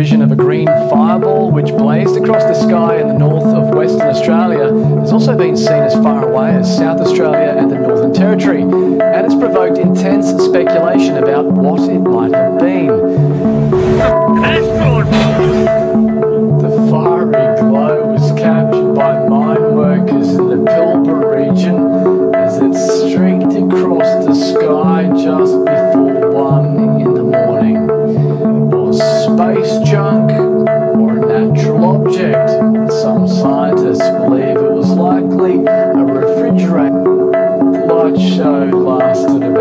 vision of a green fireball which blazed across the sky in the north of Western Australia has also been seen as far away as South Australia and the Northern Territory, and it's provoked intense speculation about what it might have been. The fiery glow was captured by mine workers in the Pilbara region as it streaked across the sky just before one in the morning. Was space show lasted. to the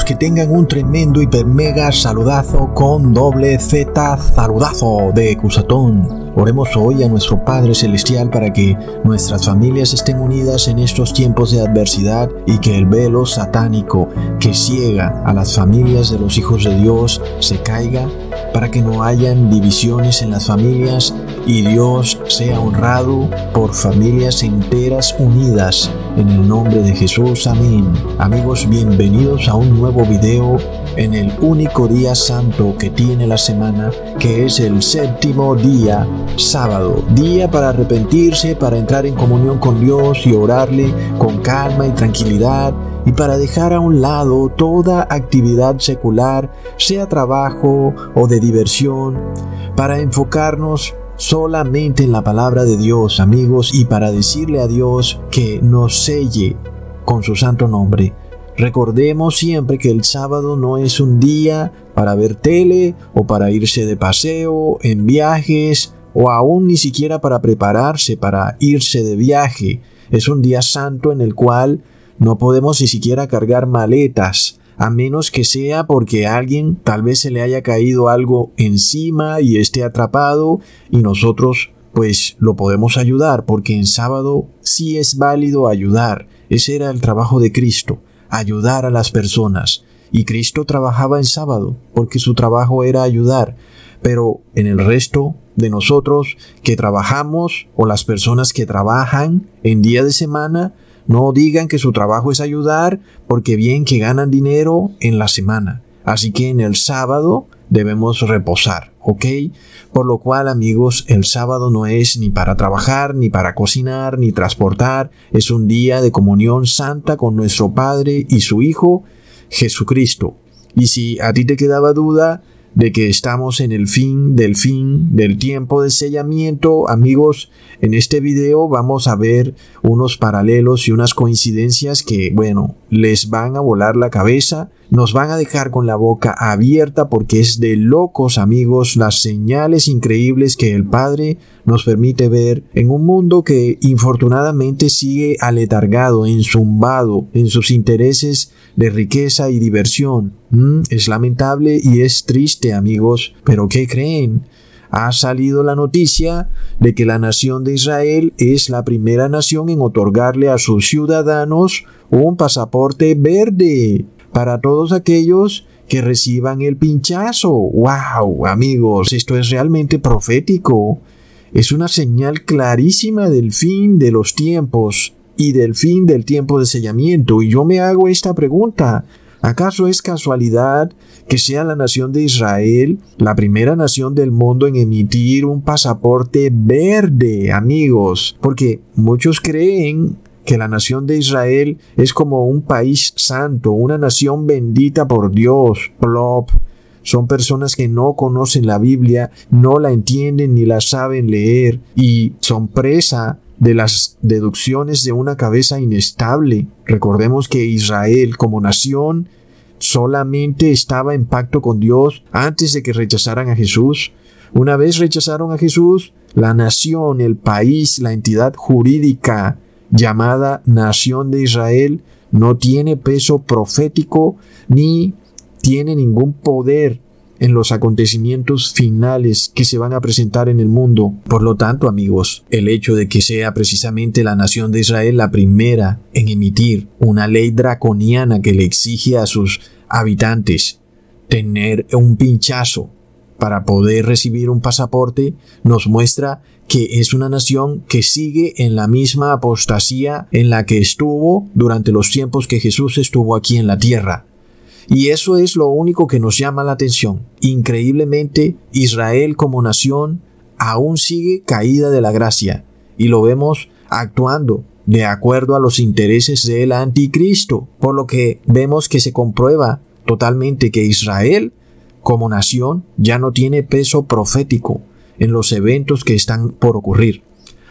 que tengan un tremendo hiper mega saludazo con doble Z saludazo de Cusatón. Oremos hoy a nuestro Padre Celestial para que nuestras familias estén unidas en estos tiempos de adversidad y que el velo satánico que ciega a las familias de los hijos de Dios se caiga para que no hayan divisiones en las familias y Dios sea honrado por familias enteras unidas en el nombre de Jesús. Amén. Amigos, bienvenidos a un nuevo video en el único día santo que tiene la semana, que es el séptimo día, sábado. Día para arrepentirse, para entrar en comunión con Dios y orarle con calma y tranquilidad y para dejar a un lado toda actividad secular, sea trabajo o de diversión, para enfocarnos solamente en la palabra de Dios, amigos, y para decirle a Dios que nos selle con su santo nombre. Recordemos siempre que el sábado no es un día para ver tele o para irse de paseo, en viajes o aún ni siquiera para prepararse para irse de viaje. Es un día santo en el cual no podemos ni siquiera cargar maletas, a menos que sea porque a alguien tal vez se le haya caído algo encima y esté atrapado y nosotros pues lo podemos ayudar porque en sábado sí es válido ayudar. Ese era el trabajo de Cristo, ayudar a las personas. Y Cristo trabajaba en sábado porque su trabajo era ayudar. Pero en el resto de nosotros que trabajamos o las personas que trabajan en día de semana, no digan que su trabajo es ayudar porque bien que ganan dinero en la semana. Así que en el sábado debemos reposar, ¿ok? Por lo cual, amigos, el sábado no es ni para trabajar, ni para cocinar, ni transportar, es un día de comunión santa con nuestro Padre y su Hijo, Jesucristo. Y si a ti te quedaba duda de que estamos en el fin del fin del tiempo de sellamiento, amigos, en este video vamos a ver unos paralelos y unas coincidencias que, bueno, les van a volar la cabeza, nos van a dejar con la boca abierta porque es de locos, amigos, las señales increíbles que el Padre nos permite ver en un mundo que infortunadamente sigue aletargado, enzumbado en sus intereses de riqueza y diversión. Mm, es lamentable y es triste, amigos, pero ¿qué creen? ha salido la noticia de que la nación de Israel es la primera nación en otorgarle a sus ciudadanos un pasaporte verde para todos aquellos que reciban el pinchazo. ¡Wow! Amigos, esto es realmente profético. Es una señal clarísima del fin de los tiempos y del fin del tiempo de sellamiento. Y yo me hago esta pregunta. ¿Acaso es casualidad que sea la nación de Israel la primera nación del mundo en emitir un pasaporte verde, amigos? Porque muchos creen que la nación de Israel es como un país santo, una nación bendita por Dios, plop. Son personas que no conocen la Biblia, no la entienden ni la saben leer y son presa de las deducciones de una cabeza inestable. Recordemos que Israel como nación solamente estaba en pacto con Dios antes de que rechazaran a Jesús. Una vez rechazaron a Jesús, la nación, el país, la entidad jurídica llamada Nación de Israel no tiene peso profético ni tiene ningún poder en los acontecimientos finales que se van a presentar en el mundo. Por lo tanto, amigos, el hecho de que sea precisamente la nación de Israel la primera en emitir una ley draconiana que le exige a sus habitantes tener un pinchazo para poder recibir un pasaporte, nos muestra que es una nación que sigue en la misma apostasía en la que estuvo durante los tiempos que Jesús estuvo aquí en la tierra. Y eso es lo único que nos llama la atención. Increíblemente, Israel como nación aún sigue caída de la gracia y lo vemos actuando de acuerdo a los intereses del anticristo, por lo que vemos que se comprueba totalmente que Israel como nación ya no tiene peso profético en los eventos que están por ocurrir.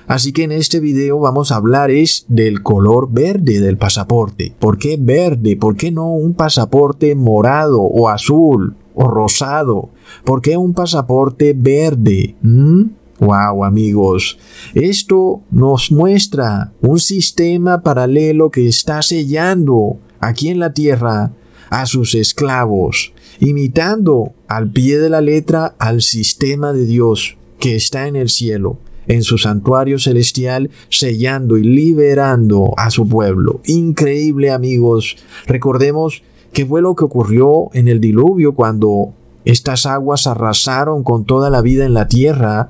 Así que en este video vamos a hablar es del color verde del pasaporte. ¿Por qué verde? ¿Por qué no un pasaporte morado o azul o rosado? ¿Por qué un pasaporte verde? Wow, ¿Mm? amigos, esto nos muestra un sistema paralelo que está sellando aquí en la tierra a sus esclavos, imitando al pie de la letra al sistema de Dios que está en el cielo en su santuario celestial, sellando y liberando a su pueblo. Increíble amigos. Recordemos que fue lo que ocurrió en el diluvio cuando estas aguas arrasaron con toda la vida en la tierra.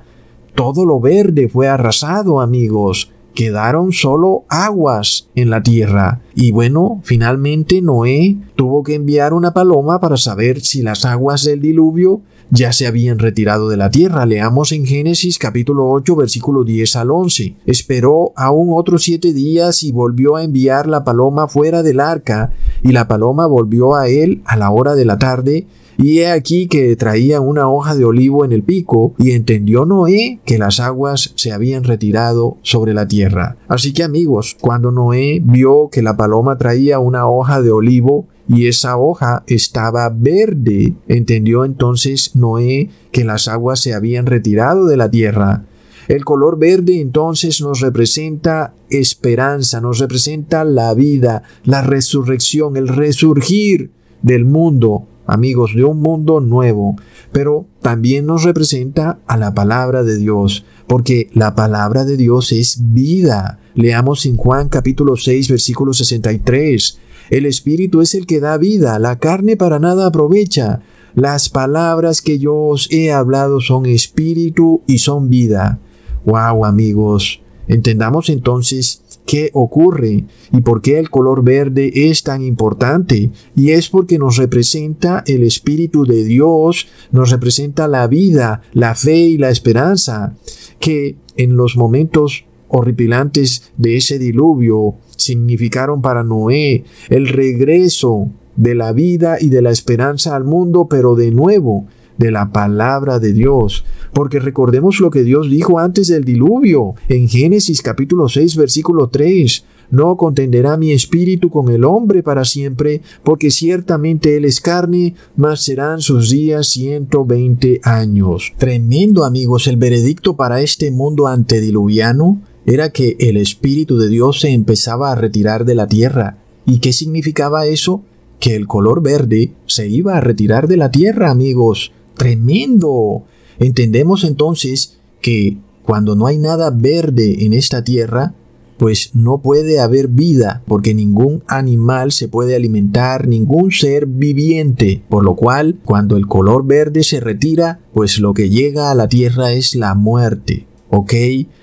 Todo lo verde fue arrasado, amigos. Quedaron solo aguas en la tierra. Y bueno, finalmente Noé tuvo que enviar una paloma para saber si las aguas del diluvio ya se habían retirado de la tierra. Leamos en Génesis capítulo 8 versículo 10 al 11. Esperó aún otros siete días y volvió a enviar la paloma fuera del arca, y la paloma volvió a él a la hora de la tarde, y he aquí que traía una hoja de olivo en el pico, y entendió Noé que las aguas se habían retirado sobre la tierra. Así que amigos, cuando Noé vio que la paloma traía una hoja de olivo, y esa hoja estaba verde. Entendió entonces Noé que las aguas se habían retirado de la tierra. El color verde entonces nos representa esperanza, nos representa la vida, la resurrección, el resurgir del mundo, amigos, de un mundo nuevo. Pero también nos representa a la palabra de Dios, porque la palabra de Dios es vida. Leamos en Juan capítulo 6 versículo 63. El Espíritu es el que da vida, la carne para nada aprovecha. Las palabras que yo os he hablado son espíritu y son vida. Wow, amigos. Entendamos entonces qué ocurre y por qué el color verde es tan importante. Y es porque nos representa el Espíritu de Dios, nos representa la vida, la fe y la esperanza, que en los momentos horripilantes de ese diluvio significaron para Noé el regreso de la vida y de la esperanza al mundo, pero de nuevo de la palabra de Dios. Porque recordemos lo que Dios dijo antes del diluvio, en Génesis capítulo 6 versículo 3. No contenderá mi espíritu con el hombre para siempre, porque ciertamente él es carne, mas serán sus días 120 años. Tremendo amigos el veredicto para este mundo antediluviano era que el Espíritu de Dios se empezaba a retirar de la tierra. ¿Y qué significaba eso? Que el color verde se iba a retirar de la tierra, amigos. Tremendo. Entendemos entonces que cuando no hay nada verde en esta tierra, pues no puede haber vida, porque ningún animal se puede alimentar, ningún ser viviente, por lo cual cuando el color verde se retira, pues lo que llega a la tierra es la muerte. ¿Ok?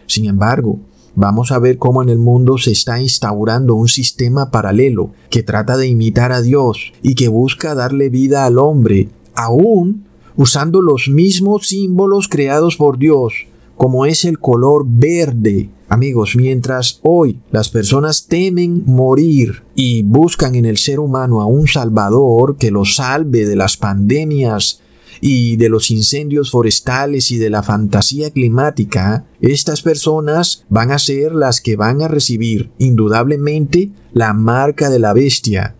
Sin embargo, vamos a ver cómo en el mundo se está instaurando un sistema paralelo que trata de imitar a Dios y que busca darle vida al hombre, aún usando los mismos símbolos creados por Dios, como es el color verde. Amigos, mientras hoy las personas temen morir y buscan en el ser humano a un Salvador que los salve de las pandemias y de los incendios forestales y de la fantasía climática, estas personas van a ser las que van a recibir indudablemente la marca de la bestia.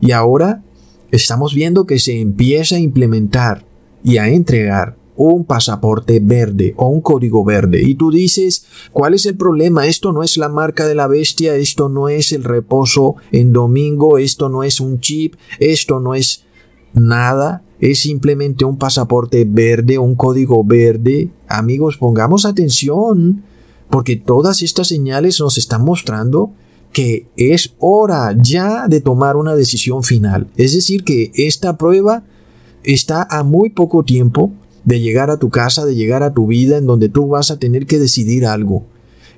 Y ahora estamos viendo que se empieza a implementar y a entregar un pasaporte verde o un código verde. Y tú dices, ¿cuál es el problema? Esto no es la marca de la bestia, esto no es el reposo en domingo, esto no es un chip, esto no es nada, es simplemente un pasaporte verde, un código verde. Amigos, pongamos atención, porque todas estas señales nos están mostrando que es hora ya de tomar una decisión final. Es decir, que esta prueba está a muy poco tiempo de llegar a tu casa, de llegar a tu vida en donde tú vas a tener que decidir algo.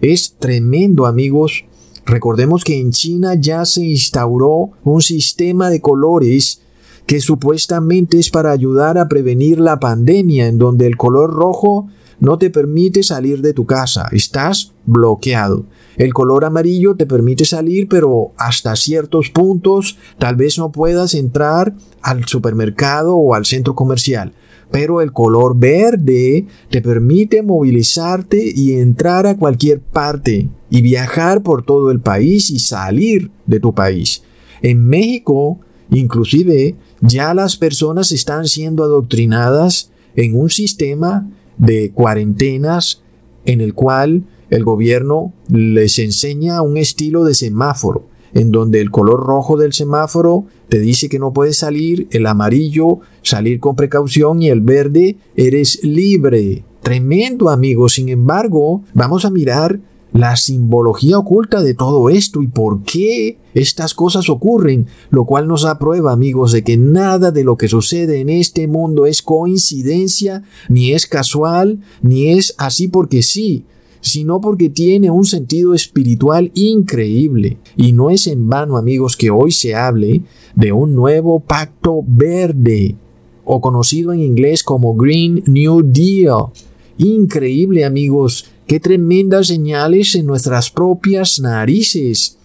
Es tremendo, amigos. Recordemos que en China ya se instauró un sistema de colores que supuestamente es para ayudar a prevenir la pandemia, en donde el color rojo no te permite salir de tu casa, estás bloqueado. El color amarillo te permite salir, pero hasta ciertos puntos tal vez no puedas entrar al supermercado o al centro comercial pero el color verde te permite movilizarte y entrar a cualquier parte y viajar por todo el país y salir de tu país. En México, inclusive, ya las personas están siendo adoctrinadas en un sistema de cuarentenas en el cual el gobierno les enseña un estilo de semáforo en donde el color rojo del semáforo te dice que no puedes salir, el amarillo salir con precaución y el verde eres libre. Tremendo amigo, sin embargo, vamos a mirar la simbología oculta de todo esto y por qué estas cosas ocurren, lo cual nos da prueba, amigos, de que nada de lo que sucede en este mundo es coincidencia, ni es casual, ni es así porque sí, sino porque tiene un sentido espiritual increíble. Y no es en vano, amigos, que hoy se hable de un nuevo pacto verde, o conocido en inglés como Green New Deal. Increíble, amigos, qué tremendas señales en nuestras propias narices.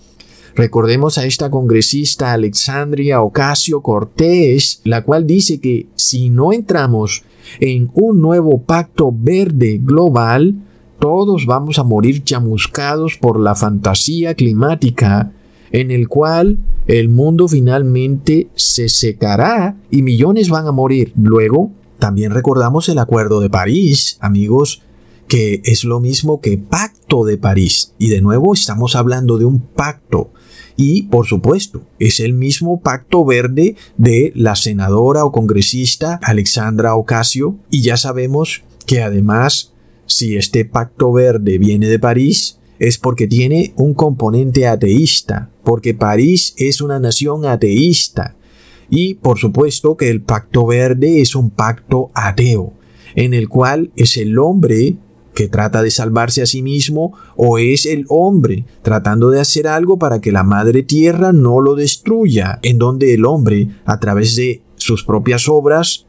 Recordemos a esta congresista Alexandria Ocasio Cortés, la cual dice que si no entramos en un nuevo pacto verde global, todos vamos a morir chamuscados por la fantasía climática en el cual el mundo finalmente se secará y millones van a morir. Luego, también recordamos el Acuerdo de París, amigos, que es lo mismo que Pacto de París. Y de nuevo estamos hablando de un pacto. Y, por supuesto, es el mismo pacto verde de la senadora o congresista Alexandra Ocasio. Y ya sabemos que además si este pacto verde viene de París, es porque tiene un componente ateísta, porque París es una nación ateísta. Y por supuesto que el pacto verde es un pacto ateo, en el cual es el hombre que trata de salvarse a sí mismo o es el hombre tratando de hacer algo para que la madre tierra no lo destruya, en donde el hombre, a través de sus propias obras,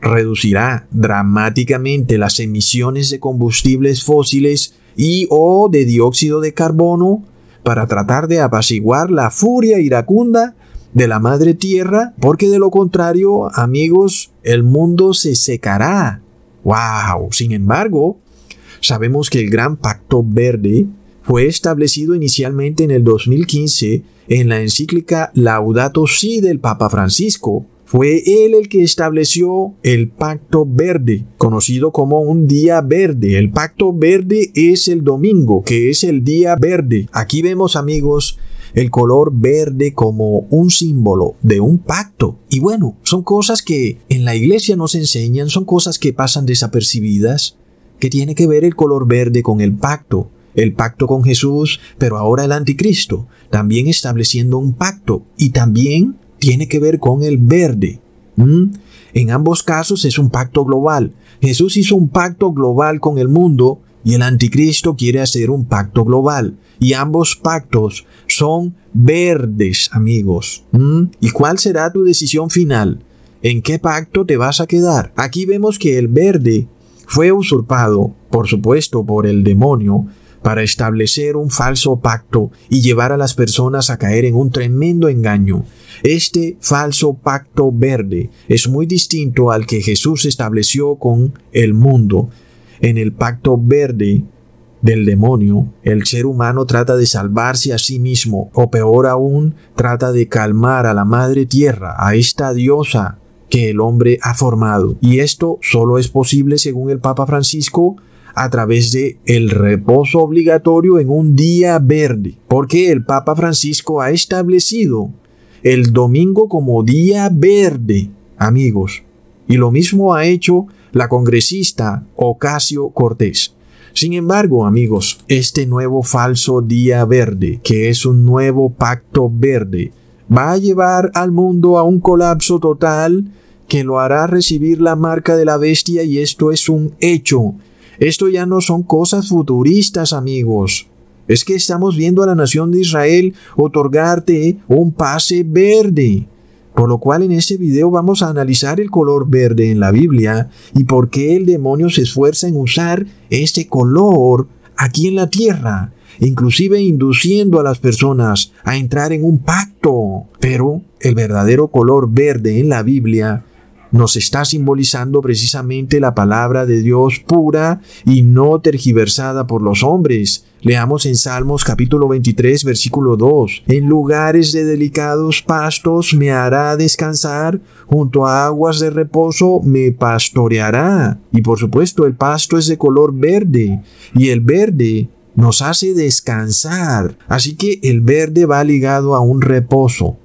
reducirá dramáticamente las emisiones de combustibles fósiles y o de dióxido de carbono para tratar de apaciguar la furia iracunda de la madre tierra, porque de lo contrario, amigos, el mundo se secará. ¡Wow! Sin embargo, sabemos que el Gran Pacto Verde fue establecido inicialmente en el 2015 en la encíclica Laudato Si del Papa Francisco, fue él el que estableció el pacto verde, conocido como un día verde. El pacto verde es el domingo, que es el día verde. Aquí vemos amigos el color verde como un símbolo de un pacto. Y bueno, son cosas que en la iglesia nos enseñan, son cosas que pasan desapercibidas, que tiene que ver el color verde con el pacto, el pacto con Jesús, pero ahora el anticristo, también estableciendo un pacto y también tiene que ver con el verde. En ambos casos es un pacto global. Jesús hizo un pacto global con el mundo y el anticristo quiere hacer un pacto global. Y ambos pactos son verdes, amigos. ¿Y cuál será tu decisión final? ¿En qué pacto te vas a quedar? Aquí vemos que el verde fue usurpado, por supuesto, por el demonio, para establecer un falso pacto y llevar a las personas a caer en un tremendo engaño. Este falso pacto verde es muy distinto al que Jesús estableció con el mundo. En el pacto verde del demonio, el ser humano trata de salvarse a sí mismo, o peor aún, trata de calmar a la madre tierra, a esta diosa que el hombre ha formado. Y esto solo es posible, según el Papa Francisco, a través de el reposo obligatorio en un día verde, porque el Papa Francisco ha establecido el domingo como día verde, amigos. Y lo mismo ha hecho la congresista Ocasio Cortés. Sin embargo, amigos, este nuevo falso día verde, que es un nuevo pacto verde, va a llevar al mundo a un colapso total que lo hará recibir la marca de la bestia y esto es un hecho. Esto ya no son cosas futuristas, amigos. Es que estamos viendo a la nación de Israel otorgarte un pase verde. Por lo cual en este video vamos a analizar el color verde en la Biblia y por qué el demonio se esfuerza en usar este color aquí en la tierra, inclusive induciendo a las personas a entrar en un pacto. Pero el verdadero color verde en la Biblia nos está simbolizando precisamente la palabra de Dios pura y no tergiversada por los hombres. Leamos en Salmos capítulo 23 versículo 2. En lugares de delicados pastos me hará descansar, junto a aguas de reposo me pastoreará. Y por supuesto el pasto es de color verde y el verde nos hace descansar. Así que el verde va ligado a un reposo.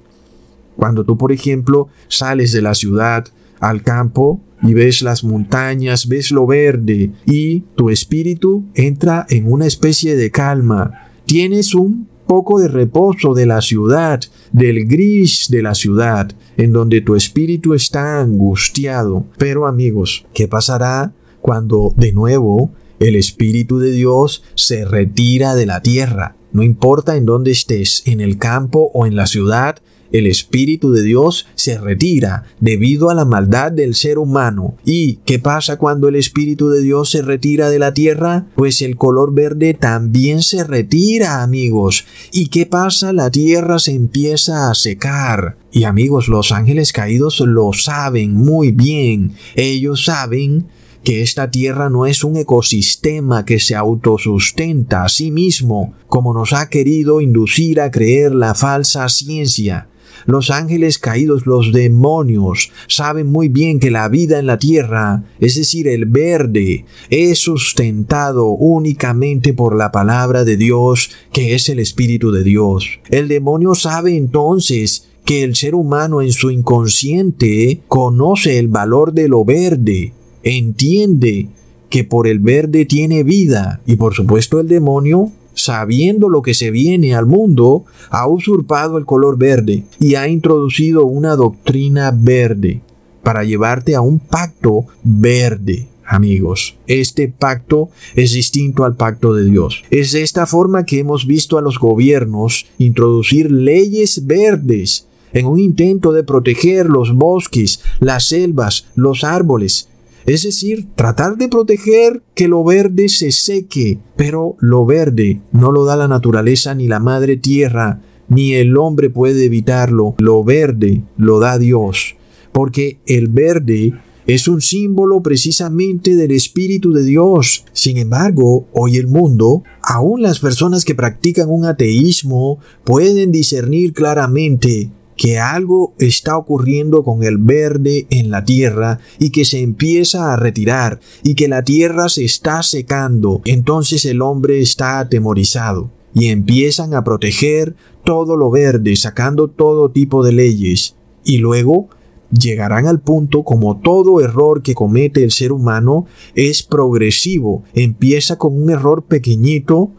Cuando tú, por ejemplo, sales de la ciudad, al campo y ves las montañas, ves lo verde y tu espíritu entra en una especie de calma. Tienes un poco de reposo de la ciudad, del gris de la ciudad, en donde tu espíritu está angustiado. Pero amigos, ¿qué pasará cuando de nuevo el Espíritu de Dios se retira de la tierra? No importa en dónde estés, en el campo o en la ciudad, el Espíritu de Dios se retira debido a la maldad del ser humano. ¿Y qué pasa cuando el Espíritu de Dios se retira de la tierra? Pues el color verde también se retira, amigos. ¿Y qué pasa? La tierra se empieza a secar. Y amigos, los ángeles caídos lo saben muy bien. Ellos saben que esta tierra no es un ecosistema que se autosustenta a sí mismo, como nos ha querido inducir a creer la falsa ciencia. Los ángeles caídos, los demonios, saben muy bien que la vida en la tierra, es decir, el verde, es sustentado únicamente por la palabra de Dios, que es el Espíritu de Dios. El demonio sabe entonces que el ser humano en su inconsciente conoce el valor de lo verde, entiende que por el verde tiene vida y por supuesto el demonio sabiendo lo que se viene al mundo, ha usurpado el color verde y ha introducido una doctrina verde para llevarte a un pacto verde. Amigos, este pacto es distinto al pacto de Dios. Es de esta forma que hemos visto a los gobiernos introducir leyes verdes en un intento de proteger los bosques, las selvas, los árboles, es decir, tratar de proteger que lo verde se seque, pero lo verde no lo da la naturaleza ni la madre tierra, ni el hombre puede evitarlo. Lo verde lo da Dios, porque el verde es un símbolo precisamente del Espíritu de Dios. Sin embargo, hoy el mundo, aún las personas que practican un ateísmo, pueden discernir claramente que algo está ocurriendo con el verde en la tierra y que se empieza a retirar y que la tierra se está secando, entonces el hombre está atemorizado y empiezan a proteger todo lo verde, sacando todo tipo de leyes. Y luego llegarán al punto como todo error que comete el ser humano es progresivo, empieza con un error pequeñito,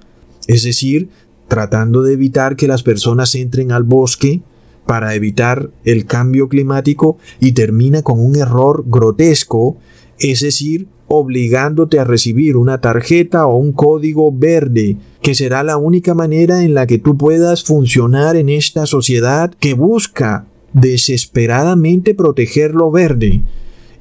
es decir, tratando de evitar que las personas entren al bosque, para evitar el cambio climático y termina con un error grotesco, es decir, obligándote a recibir una tarjeta o un código verde, que será la única manera en la que tú puedas funcionar en esta sociedad que busca desesperadamente proteger lo verde.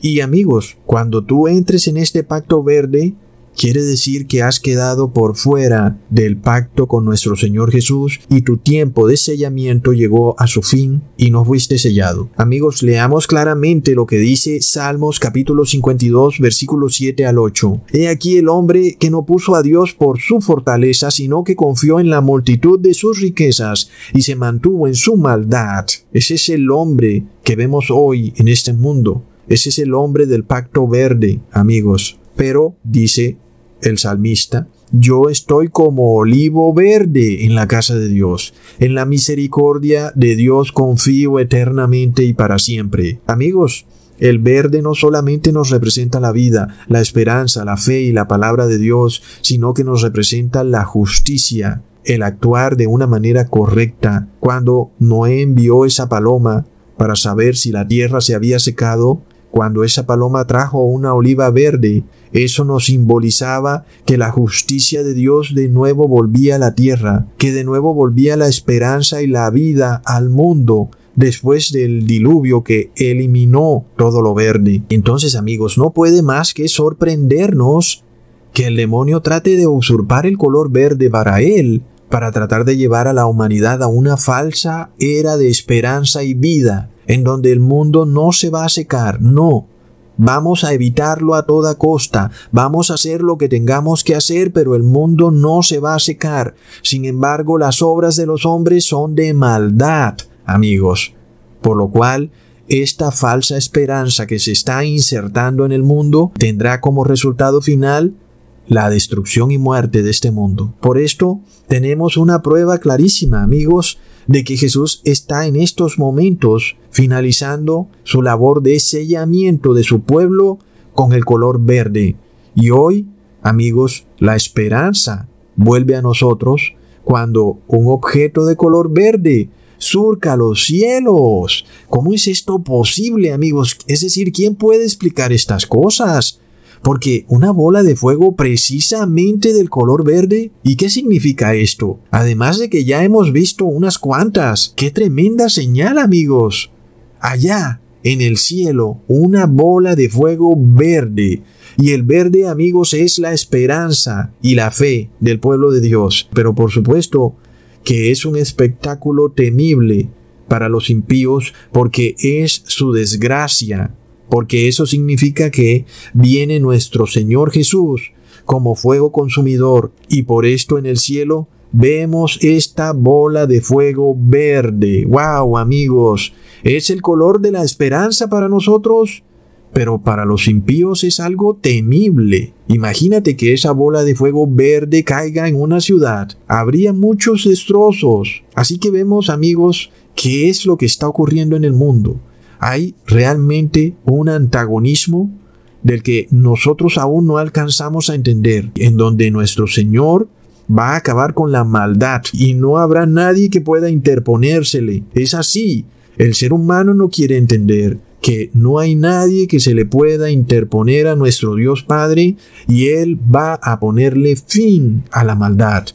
Y amigos, cuando tú entres en este pacto verde, quiere decir que has quedado por fuera del pacto con nuestro Señor Jesús y tu tiempo de sellamiento llegó a su fin y no fuiste sellado. Amigos, leamos claramente lo que dice Salmos capítulo 52 versículos 7 al 8. He aquí el hombre que no puso a Dios por su fortaleza, sino que confió en la multitud de sus riquezas y se mantuvo en su maldad. Ese es el hombre que vemos hoy en este mundo. Ese es el hombre del pacto verde, amigos. Pero, dice el salmista, yo estoy como olivo verde en la casa de Dios. En la misericordia de Dios confío eternamente y para siempre. Amigos, el verde no solamente nos representa la vida, la esperanza, la fe y la palabra de Dios, sino que nos representa la justicia, el actuar de una manera correcta. Cuando Noé envió esa paloma para saber si la tierra se había secado, cuando esa paloma trajo una oliva verde, eso nos simbolizaba que la justicia de Dios de nuevo volvía a la tierra, que de nuevo volvía la esperanza y la vida al mundo después del diluvio que eliminó todo lo verde. Entonces amigos, no puede más que sorprendernos que el demonio trate de usurpar el color verde para él, para tratar de llevar a la humanidad a una falsa era de esperanza y vida, en donde el mundo no se va a secar, no. Vamos a evitarlo a toda costa, vamos a hacer lo que tengamos que hacer, pero el mundo no se va a secar. Sin embargo, las obras de los hombres son de maldad, amigos. Por lo cual, esta falsa esperanza que se está insertando en el mundo tendrá como resultado final la destrucción y muerte de este mundo. Por esto, tenemos una prueba clarísima, amigos, de que Jesús está en estos momentos finalizando su labor de sellamiento de su pueblo con el color verde. Y hoy, amigos, la esperanza vuelve a nosotros cuando un objeto de color verde surca los cielos. ¿Cómo es esto posible, amigos? Es decir, ¿quién puede explicar estas cosas? Porque una bola de fuego precisamente del color verde. ¿Y qué significa esto? Además de que ya hemos visto unas cuantas. ¡Qué tremenda señal, amigos! Allá, en el cielo, una bola de fuego verde. Y el verde, amigos, es la esperanza y la fe del pueblo de Dios. Pero por supuesto que es un espectáculo temible para los impíos porque es su desgracia porque eso significa que viene nuestro Señor Jesús como fuego consumidor y por esto en el cielo vemos esta bola de fuego verde. ¡Wow, amigos! ¿Es el color de la esperanza para nosotros? Pero para los impíos es algo temible. Imagínate que esa bola de fuego verde caiga en una ciudad. Habría muchos destrozos. Así que vemos, amigos, qué es lo que está ocurriendo en el mundo hay realmente un antagonismo del que nosotros aún no alcanzamos a entender, en donde nuestro Señor va a acabar con la maldad y no habrá nadie que pueda interponérsele. Es así. El ser humano no quiere entender que no hay nadie que se le pueda interponer a nuestro Dios Padre y Él va a ponerle fin a la maldad.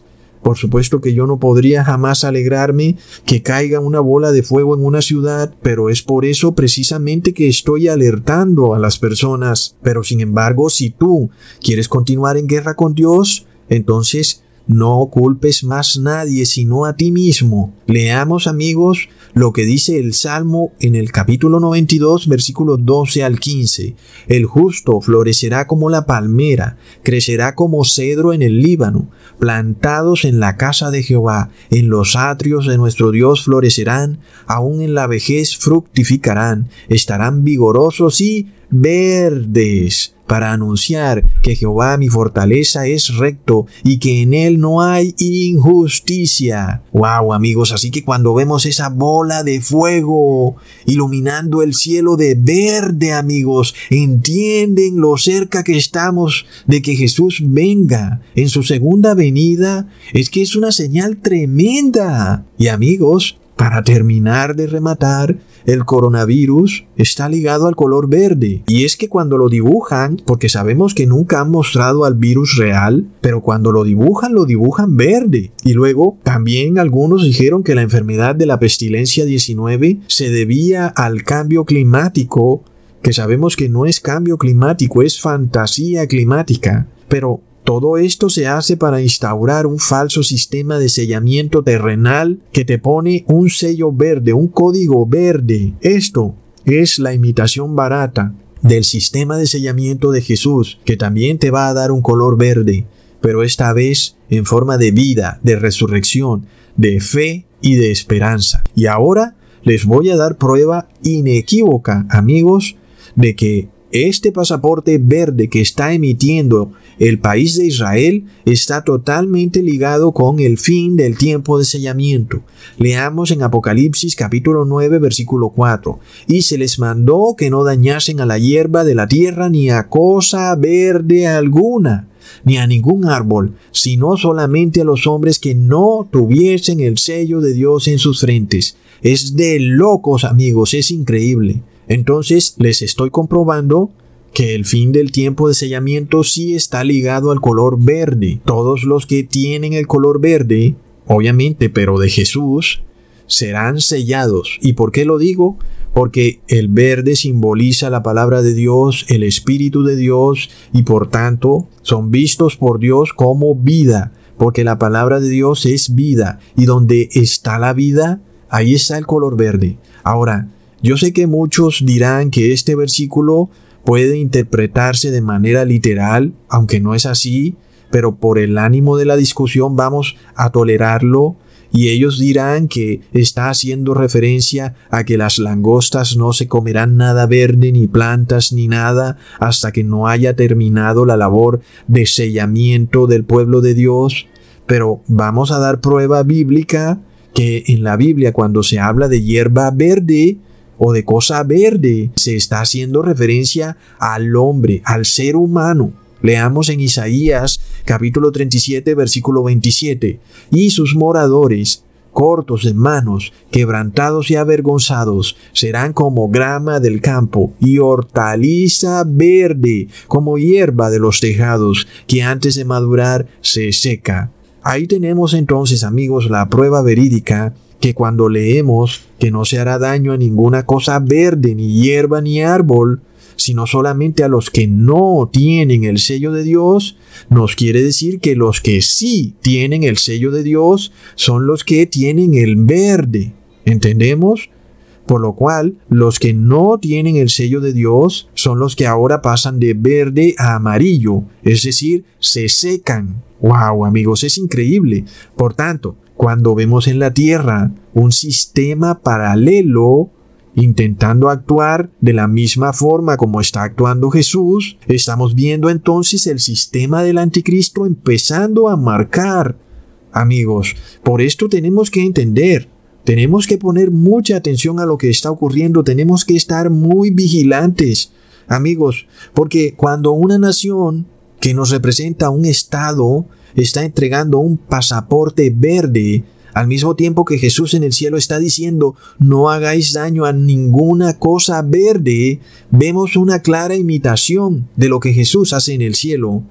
Por supuesto que yo no podría jamás alegrarme que caiga una bola de fuego en una ciudad, pero es por eso precisamente que estoy alertando a las personas. Pero sin embargo, si tú quieres continuar en guerra con Dios, entonces no culpes más nadie sino a ti mismo. Leamos amigos lo que dice el Salmo en el capítulo 92 versículos 12 al 15. El justo florecerá como la palmera, crecerá como cedro en el Líbano, plantados en la casa de Jehová, en los atrios de nuestro Dios florecerán, aún en la vejez fructificarán, estarán vigorosos y verdes para anunciar que Jehová mi fortaleza es recto y que en él no hay injusticia. Wow, amigos, así que cuando vemos esa bola de fuego iluminando el cielo de verde, amigos, entienden lo cerca que estamos de que Jesús venga en su segunda venida, es que es una señal tremenda. Y amigos, para terminar de rematar, el coronavirus está ligado al color verde. Y es que cuando lo dibujan, porque sabemos que nunca han mostrado al virus real, pero cuando lo dibujan, lo dibujan verde. Y luego también algunos dijeron que la enfermedad de la pestilencia 19 se debía al cambio climático, que sabemos que no es cambio climático, es fantasía climática. Pero Todo esto se hace para instaurar un falso sistema de sellamiento terrenal que te pone un sello verde, un código verde. Esto es la imitación barata del sistema de sellamiento de Jesús, que también te va a dar un color verde, pero esta vez en forma de vida, de resurrección, de fe y de esperanza. Y ahora les voy a dar prueba inequívoca, amigos, de que este pasaporte verde que está emitiendo el país de Israel está totalmente ligado con el fin del tiempo de sellamiento. Leamos en Apocalipsis capítulo 9 versículo 4. Y se les mandó que no dañasen a la hierba de la tierra ni a cosa verde alguna ni a ningún árbol, sino solamente a los hombres que no tuviesen el sello de Dios en sus frentes. Es de locos amigos, es increíble. Entonces les estoy comprobando que el fin del tiempo de sellamiento sí está ligado al color verde. Todos los que tienen el color verde, obviamente, pero de Jesús, serán sellados. ¿Y por qué lo digo? Porque el verde simboliza la palabra de Dios, el Espíritu de Dios, y por tanto son vistos por Dios como vida, porque la palabra de Dios es vida, y donde está la vida, ahí está el color verde. Ahora, yo sé que muchos dirán que este versículo puede interpretarse de manera literal, aunque no es así, pero por el ánimo de la discusión vamos a tolerarlo y ellos dirán que está haciendo referencia a que las langostas no se comerán nada verde ni plantas ni nada hasta que no haya terminado la labor de sellamiento del pueblo de Dios. Pero vamos a dar prueba bíblica que en la Biblia cuando se habla de hierba verde, o de cosa verde. Se está haciendo referencia al hombre, al ser humano. Leamos en Isaías capítulo 37 versículo 27. Y sus moradores, cortos de manos, quebrantados y avergonzados, serán como grama del campo y hortaliza verde, como hierba de los tejados, que antes de madurar se seca. Ahí tenemos entonces, amigos, la prueba verídica que cuando leemos que no se hará daño a ninguna cosa verde, ni hierba, ni árbol, sino solamente a los que no tienen el sello de Dios, nos quiere decir que los que sí tienen el sello de Dios son los que tienen el verde. ¿Entendemos? Por lo cual, los que no tienen el sello de Dios son los que ahora pasan de verde a amarillo, es decir, se secan. ¡Wow, amigos! Es increíble. Por tanto, cuando vemos en la Tierra un sistema paralelo intentando actuar de la misma forma como está actuando Jesús, estamos viendo entonces el sistema del anticristo empezando a marcar. Amigos, por esto tenemos que entender, tenemos que poner mucha atención a lo que está ocurriendo, tenemos que estar muy vigilantes, amigos, porque cuando una nación que nos representa un Estado está entregando un pasaporte verde, al mismo tiempo que Jesús en el cielo está diciendo, no hagáis daño a ninguna cosa verde, vemos una clara imitación de lo que Jesús hace en el cielo.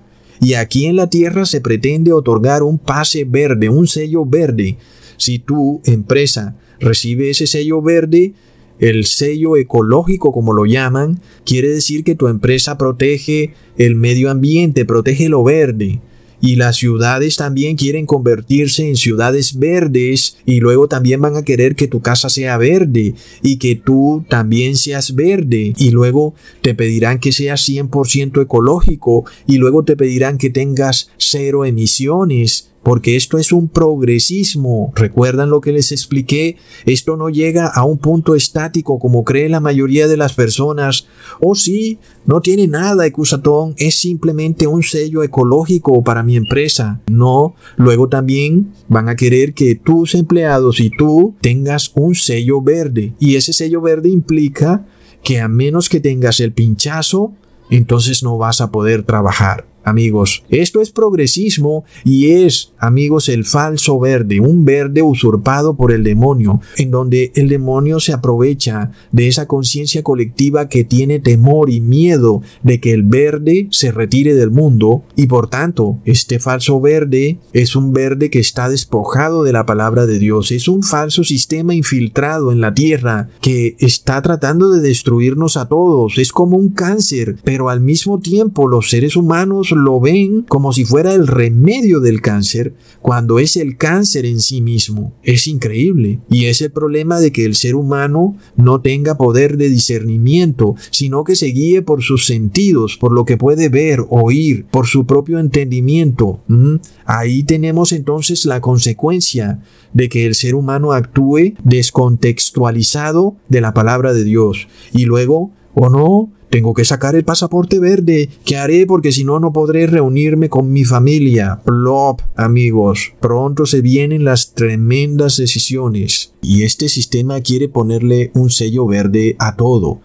Y aquí en la tierra se pretende otorgar un pase verde, un sello verde. Si tu empresa recibe ese sello verde, el sello ecológico, como lo llaman, quiere decir que tu empresa protege el medio ambiente, protege lo verde. Y las ciudades también quieren convertirse en ciudades verdes y luego también van a querer que tu casa sea verde y que tú también seas verde. Y luego te pedirán que seas 100% ecológico y luego te pedirán que tengas cero emisiones porque esto es un progresismo. ¿Recuerdan lo que les expliqué? Esto no llega a un punto estático como cree la mayoría de las personas. Oh sí, no tiene nada Ecusatón, es simplemente un sello ecológico para mi empresa. No, luego también van a querer que tus empleados y tú tengas un sello verde. Y ese sello verde implica que a menos que tengas el pinchazo, entonces no vas a poder trabajar amigos. Esto es progresismo y es, amigos, el falso verde, un verde usurpado por el demonio, en donde el demonio se aprovecha de esa conciencia colectiva que tiene temor y miedo de que el verde se retire del mundo y por tanto este falso verde es un verde que está despojado de la palabra de Dios, es un falso sistema infiltrado en la tierra que está tratando de destruirnos a todos, es como un cáncer, pero al mismo tiempo los seres humanos lo ven como si fuera el remedio del cáncer, cuando es el cáncer en sí mismo. Es increíble. Y es el problema de que el ser humano no tenga poder de discernimiento, sino que se guíe por sus sentidos, por lo que puede ver, oír, por su propio entendimiento. ¿Mm? Ahí tenemos entonces la consecuencia de que el ser humano actúe descontextualizado de la palabra de Dios. Y luego, o no, tengo que sacar el pasaporte verde. ¿Qué haré? Porque si no, no podré reunirme con mi familia. Plop, amigos. Pronto se vienen las tremendas decisiones. Y este sistema quiere ponerle un sello verde a todo.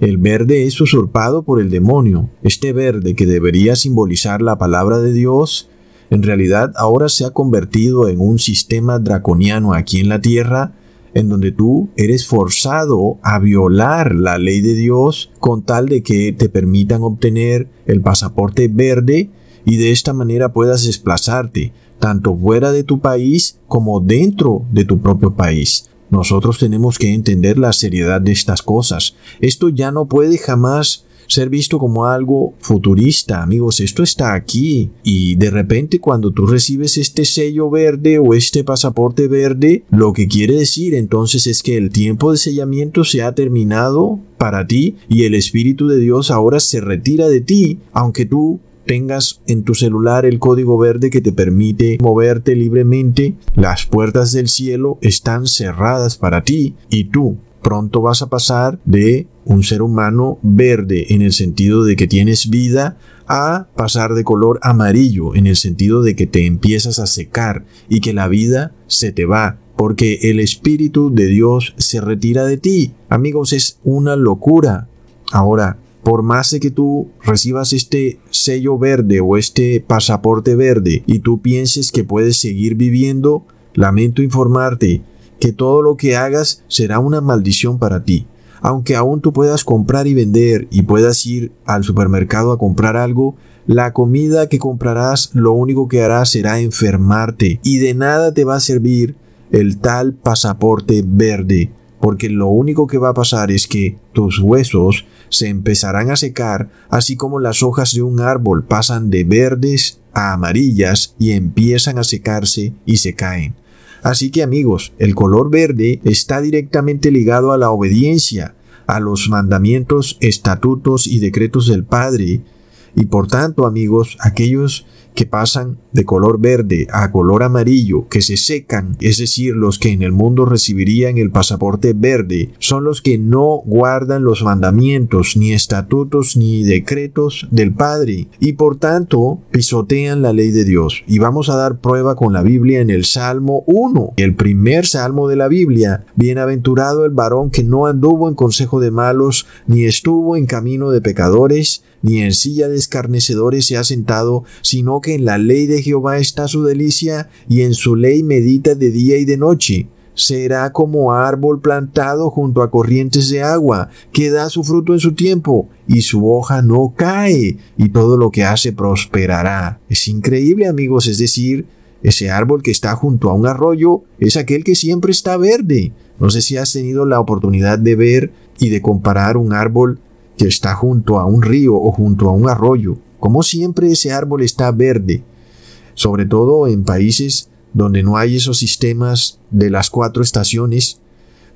El verde es usurpado por el demonio. Este verde que debería simbolizar la palabra de Dios, en realidad ahora se ha convertido en un sistema draconiano aquí en la tierra en donde tú eres forzado a violar la ley de Dios con tal de que te permitan obtener el pasaporte verde y de esta manera puedas desplazarte tanto fuera de tu país como dentro de tu propio país. Nosotros tenemos que entender la seriedad de estas cosas. Esto ya no puede jamás ser visto como algo futurista, amigos, esto está aquí. Y de repente cuando tú recibes este sello verde o este pasaporte verde, lo que quiere decir entonces es que el tiempo de sellamiento se ha terminado para ti y el Espíritu de Dios ahora se retira de ti, aunque tú tengas en tu celular el código verde que te permite moverte libremente, las puertas del cielo están cerradas para ti y tú pronto vas a pasar de un ser humano verde en el sentido de que tienes vida a pasar de color amarillo en el sentido de que te empiezas a secar y que la vida se te va porque el Espíritu de Dios se retira de ti. Amigos, es una locura. Ahora, por más de que tú recibas este sello verde o este pasaporte verde y tú pienses que puedes seguir viviendo, lamento informarte que todo lo que hagas será una maldición para ti. Aunque aún tú puedas comprar y vender y puedas ir al supermercado a comprar algo, la comida que comprarás lo único que hará será enfermarte y de nada te va a servir el tal pasaporte verde, porque lo único que va a pasar es que tus huesos se empezarán a secar, así como las hojas de un árbol pasan de verdes a amarillas y empiezan a secarse y se caen. Así que amigos, el color verde está directamente ligado a la obediencia, a los mandamientos, estatutos y decretos del Padre, y por tanto amigos, aquellos que pasan de color verde a color amarillo, que se secan, es decir, los que en el mundo recibirían el pasaporte verde, son los que no guardan los mandamientos, ni estatutos, ni decretos del Padre, y por tanto pisotean la ley de Dios. Y vamos a dar prueba con la Biblia en el Salmo 1, el primer salmo de la Biblia. Bienaventurado el varón que no anduvo en consejo de malos, ni estuvo en camino de pecadores, ni en silla de escarnecedores se ha sentado, sino que en la ley de Jehová está su delicia, y en su ley medita de día y de noche. Será como árbol plantado junto a corrientes de agua, que da su fruto en su tiempo, y su hoja no cae, y todo lo que hace prosperará. Es increíble, amigos, es decir, ese árbol que está junto a un arroyo es aquel que siempre está verde. No sé si has tenido la oportunidad de ver y de comparar un árbol que está junto a un río o junto a un arroyo. Como siempre ese árbol está verde, sobre todo en países donde no hay esos sistemas de las cuatro estaciones,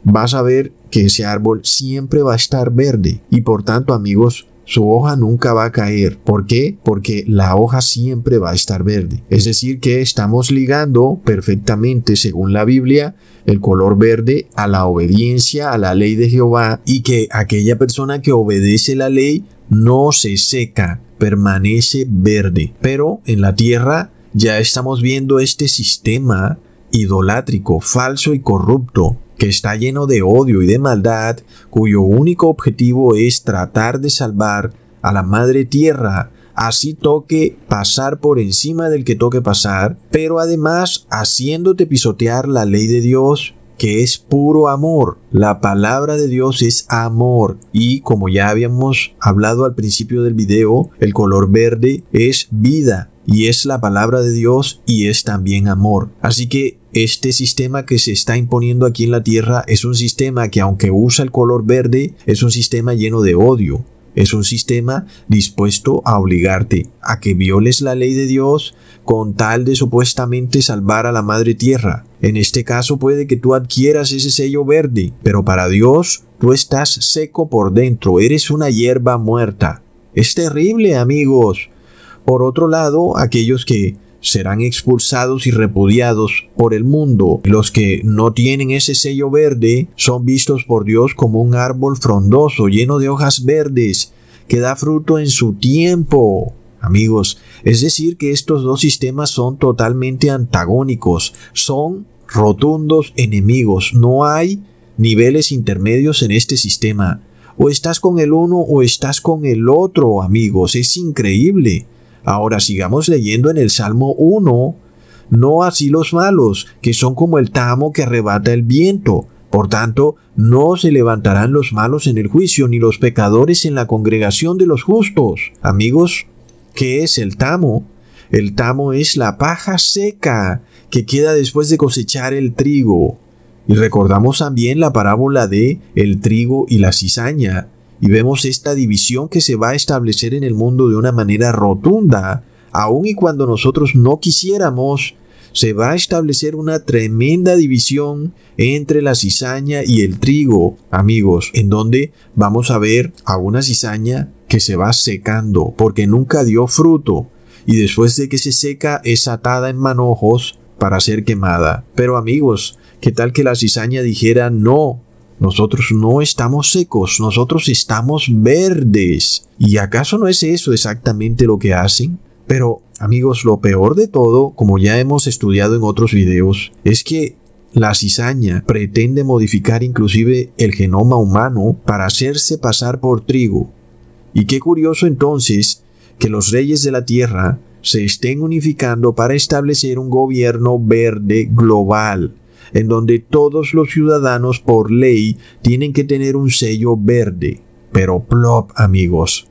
vas a ver que ese árbol siempre va a estar verde y por tanto amigos su hoja nunca va a caer. ¿Por qué? Porque la hoja siempre va a estar verde. Es decir, que estamos ligando perfectamente, según la Biblia, el color verde a la obediencia a la ley de Jehová y que aquella persona que obedece la ley no se seca, permanece verde. Pero en la tierra ya estamos viendo este sistema idolátrico, falso y corrupto que está lleno de odio y de maldad, cuyo único objetivo es tratar de salvar a la madre tierra, así toque pasar por encima del que toque pasar, pero además haciéndote pisotear la ley de Dios, que es puro amor. La palabra de Dios es amor y como ya habíamos hablado al principio del video, el color verde es vida y es la palabra de Dios y es también amor. Así que este sistema que se está imponiendo aquí en la Tierra es un sistema que aunque usa el color verde, es un sistema lleno de odio. Es un sistema dispuesto a obligarte a que violes la ley de Dios con tal de supuestamente salvar a la madre tierra. En este caso puede que tú adquieras ese sello verde, pero para Dios tú estás seco por dentro, eres una hierba muerta. Es terrible, amigos. Por otro lado, aquellos que serán expulsados y repudiados por el mundo. Los que no tienen ese sello verde son vistos por Dios como un árbol frondoso, lleno de hojas verdes, que da fruto en su tiempo. Amigos, es decir que estos dos sistemas son totalmente antagónicos, son rotundos enemigos, no hay niveles intermedios en este sistema. O estás con el uno o estás con el otro, amigos, es increíble. Ahora sigamos leyendo en el Salmo 1. No así los malos, que son como el tamo que arrebata el viento. Por tanto, no se levantarán los malos en el juicio, ni los pecadores en la congregación de los justos. Amigos, ¿qué es el tamo? El tamo es la paja seca que queda después de cosechar el trigo. Y recordamos también la parábola de el trigo y la cizaña y vemos esta división que se va a establecer en el mundo de una manera rotunda, aun y cuando nosotros no quisiéramos, se va a establecer una tremenda división entre la cizaña y el trigo, amigos, en donde vamos a ver a una cizaña que se va secando porque nunca dio fruto y después de que se seca es atada en manojos para ser quemada. Pero amigos, ¿qué tal que la cizaña dijera no? Nosotros no estamos secos, nosotros estamos verdes. ¿Y acaso no es eso exactamente lo que hacen? Pero, amigos, lo peor de todo, como ya hemos estudiado en otros videos, es que la cizaña pretende modificar inclusive el genoma humano para hacerse pasar por trigo. Y qué curioso entonces que los reyes de la tierra se estén unificando para establecer un gobierno verde global en donde todos los ciudadanos por ley tienen que tener un sello verde. Pero plop, amigos,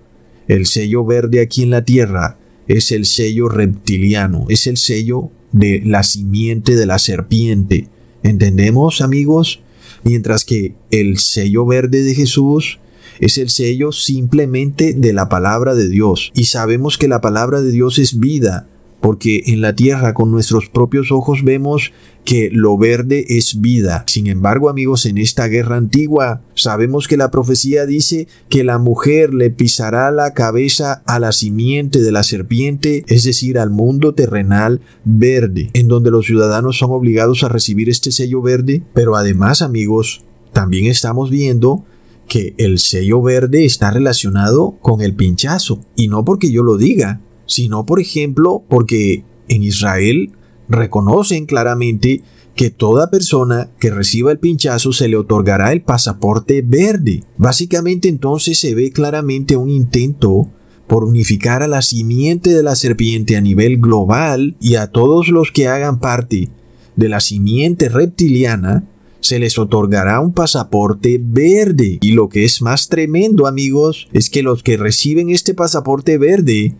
el sello verde aquí en la Tierra es el sello reptiliano, es el sello de la simiente de la serpiente. ¿Entendemos, amigos? Mientras que el sello verde de Jesús es el sello simplemente de la palabra de Dios. Y sabemos que la palabra de Dios es vida, porque en la tierra con nuestros propios ojos vemos que lo verde es vida. Sin embargo, amigos, en esta guerra antigua sabemos que la profecía dice que la mujer le pisará la cabeza a la simiente de la serpiente, es decir, al mundo terrenal verde, en donde los ciudadanos son obligados a recibir este sello verde. Pero además, amigos, también estamos viendo que el sello verde está relacionado con el pinchazo, y no porque yo lo diga, sino por ejemplo porque en Israel reconocen claramente que toda persona que reciba el pinchazo se le otorgará el pasaporte verde. Básicamente entonces se ve claramente un intento por unificar a la simiente de la serpiente a nivel global y a todos los que hagan parte de la simiente reptiliana se les otorgará un pasaporte verde. Y lo que es más tremendo amigos es que los que reciben este pasaporte verde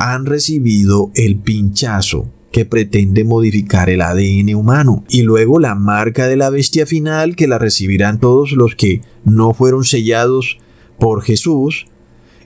han recibido el pinchazo que pretende modificar el ADN humano. Y luego la marca de la bestia final que la recibirán todos los que no fueron sellados por Jesús,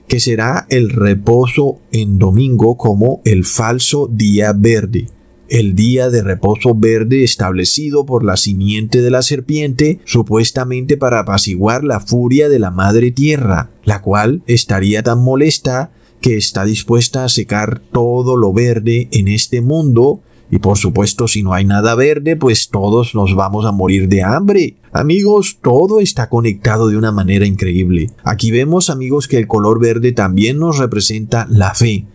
que será el reposo en domingo como el falso día verde, el día de reposo verde establecido por la simiente de la serpiente, supuestamente para apaciguar la furia de la madre tierra, la cual estaría tan molesta que está dispuesta a secar todo lo verde en este mundo y por supuesto, si no hay nada verde, pues todos nos vamos a morir de hambre. Amigos, todo está conectado de una manera increíble. Aquí vemos, amigos, que el color verde también nos representa la fe,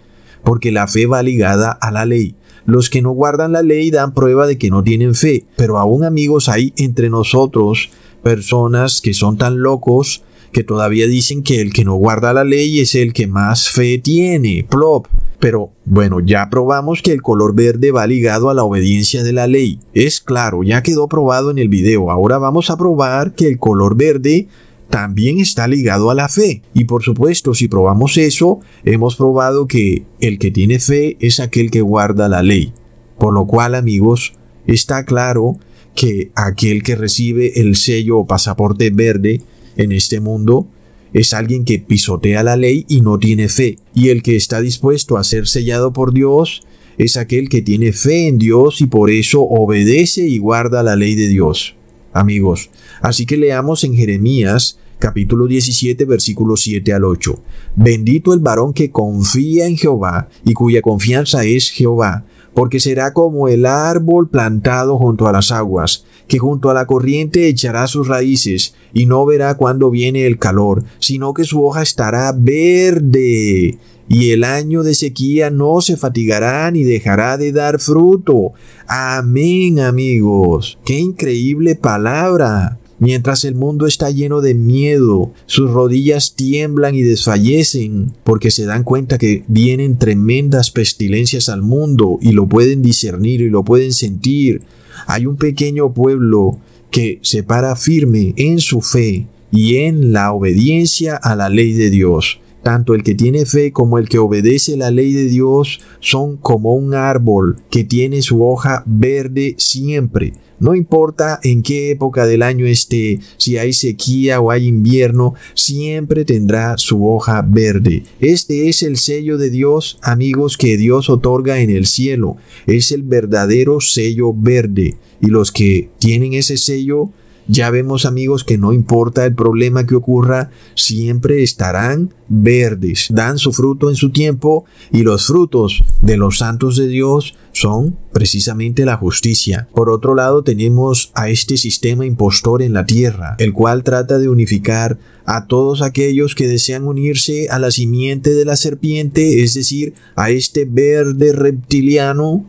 porque la fe va ligada a la ley. Los que no guardan la ley dan prueba de que no tienen fe, pero aún amigos hay entre nosotros personas que son tan locos que todavía dicen que el que no guarda la ley es el que más fe tiene, plop. Pero bueno, ya probamos que el color verde va ligado a la obediencia de la ley. Es claro, ya quedó probado en el video. Ahora vamos a probar que el color verde también está ligado a la fe. Y por supuesto, si probamos eso, hemos probado que el que tiene fe es aquel que guarda la ley. Por lo cual, amigos, está claro que aquel que recibe el sello o pasaporte verde en este mundo es alguien que pisotea la ley y no tiene fe. Y el que está dispuesto a ser sellado por Dios es aquel que tiene fe en Dios y por eso obedece y guarda la ley de Dios. Amigos, así que leamos en Jeremías capítulo 17 versículos 7 al 8. Bendito el varón que confía en Jehová y cuya confianza es Jehová, porque será como el árbol plantado junto a las aguas, que junto a la corriente echará sus raíces, y no verá cuando viene el calor, sino que su hoja estará verde, y el año de sequía no se fatigará ni dejará de dar fruto. Amén, amigos. Qué increíble palabra. Mientras el mundo está lleno de miedo, sus rodillas tiemblan y desfallecen porque se dan cuenta que vienen tremendas pestilencias al mundo y lo pueden discernir y lo pueden sentir. Hay un pequeño pueblo que se para firme en su fe y en la obediencia a la ley de Dios. Tanto el que tiene fe como el que obedece la ley de Dios son como un árbol que tiene su hoja verde siempre. No importa en qué época del año esté, si hay sequía o hay invierno, siempre tendrá su hoja verde. Este es el sello de Dios, amigos, que Dios otorga en el cielo. Es el verdadero sello verde. Y los que tienen ese sello ya vemos amigos que no importa el problema que ocurra, siempre estarán verdes, dan su fruto en su tiempo y los frutos de los santos de Dios son precisamente la justicia. Por otro lado tenemos a este sistema impostor en la tierra, el cual trata de unificar a todos aquellos que desean unirse a la simiente de la serpiente, es decir, a este verde reptiliano